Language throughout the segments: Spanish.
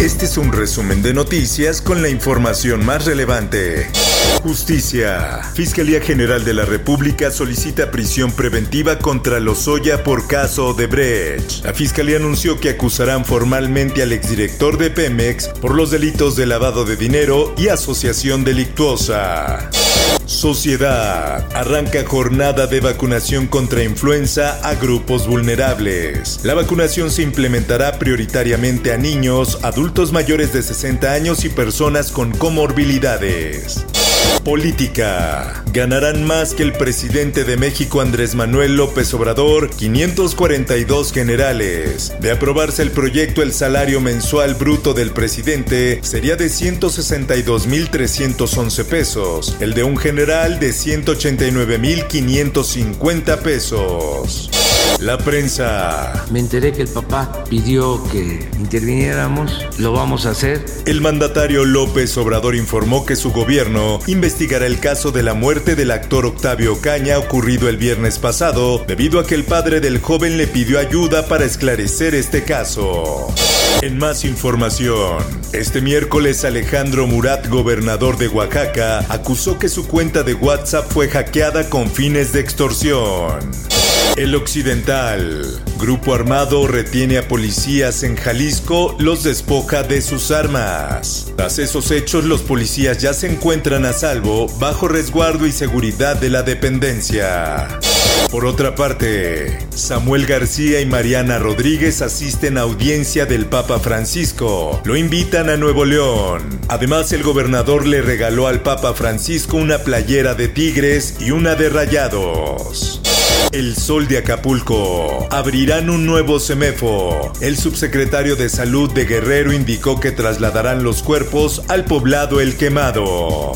Este es un resumen de noticias con la información más relevante. Justicia. Fiscalía General de la República solicita prisión preventiva contra Lozoya por caso de Brecht. La Fiscalía anunció que acusarán formalmente al exdirector de Pemex por los delitos de lavado de dinero y asociación delictuosa. Sociedad. Arranca jornada de vacunación contra influenza a grupos vulnerables. La vacunación se implementará prioritariamente a niños, adultos mayores de 60 años y personas con comorbilidades. Política. Ganarán más que el presidente de México Andrés Manuel López Obrador 542 generales. De aprobarse el proyecto el salario mensual bruto del presidente sería de 162.311 pesos, el de un general de 189.550 pesos. La prensa. Me enteré que el papá pidió que interviniéramos, lo vamos a hacer. El mandatario López Obrador informó que su gobierno investigará el caso de la muerte del actor Octavio Caña ocurrido el viernes pasado, debido a que el padre del joven le pidió ayuda para esclarecer este caso. En más información, este miércoles Alejandro Murat, gobernador de Oaxaca, acusó que su cuenta de WhatsApp fue hackeada con fines de extorsión. El Occidental. Grupo armado retiene a policías en Jalisco, los despoja de sus armas. Tras esos hechos, los policías ya se encuentran a salvo, bajo resguardo y seguridad de la dependencia. Por otra parte, Samuel García y Mariana Rodríguez asisten a audiencia del Papa Francisco. Lo invitan a Nuevo León. Además, el gobernador le regaló al Papa Francisco una playera de tigres y una de rayados. El Sol de Acapulco. Abrirán un nuevo semefo. El subsecretario de Salud de Guerrero indicó que trasladarán los cuerpos al poblado El Quemado.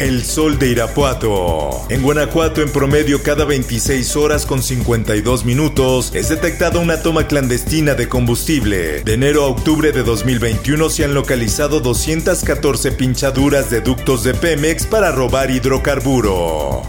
El Sol de Irapuato. En Guanajuato, en promedio, cada 26 horas con 52 minutos, es detectada una toma clandestina de combustible. De enero a octubre de 2021 se han localizado 214 pinchaduras de ductos de Pemex para robar hidrocarburo.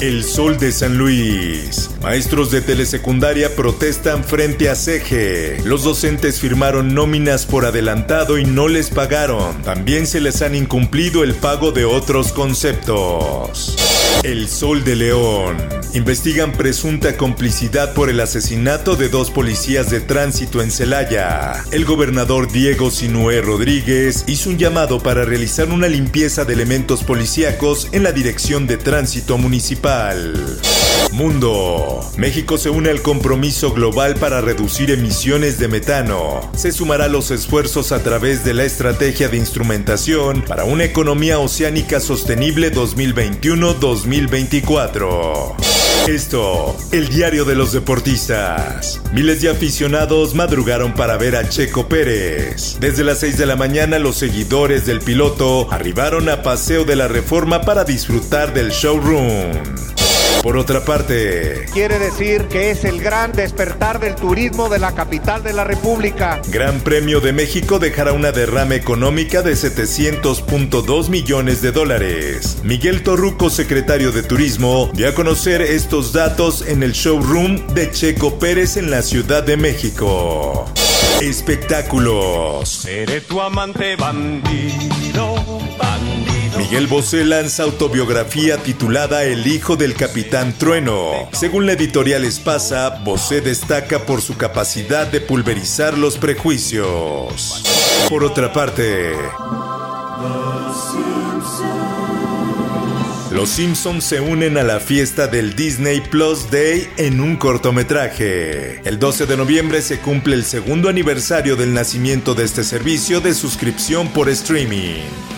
El Sol de San Luis. Maestros de telesecundaria protestan frente a CEGE. Los docentes firmaron nóminas por adelantado y no les pagaron. También se les han incumplido el pago de otros conceptos. El Sol de León. Investigan presunta complicidad por el asesinato de dos policías de tránsito en Celaya. El gobernador Diego Sinué Rodríguez hizo un llamado para realizar una limpieza de elementos policíacos en la dirección de tránsito municipal. Mundo. México se une al compromiso global para reducir emisiones de metano. Se sumará a los esfuerzos a través de la estrategia de instrumentación para una economía oceánica sostenible 2021-2024. Esto, el diario de los deportistas. Miles de aficionados madrugaron para ver a Checo Pérez. Desde las 6 de la mañana los seguidores del piloto arribaron a Paseo de la Reforma para disfrutar del showroom. Por otra parte, Quiere decir que es el gran despertar del turismo de la capital de la República. Gran Premio de México dejará una derrama económica de 700.2 millones de dólares. Miguel Torruco, secretario de Turismo, dio a conocer estos datos en el showroom de Checo Pérez en la Ciudad de México. Espectáculos. Seré tu amante bandido, bandido. Miguel Bosé lanza autobiografía titulada El hijo del capitán Trueno. Según la editorial Espasa, Bosé destaca por su capacidad de pulverizar los prejuicios. Por otra parte, Los Simpsons se unen a la fiesta del Disney Plus Day en un cortometraje. El 12 de noviembre se cumple el segundo aniversario del nacimiento de este servicio de suscripción por streaming.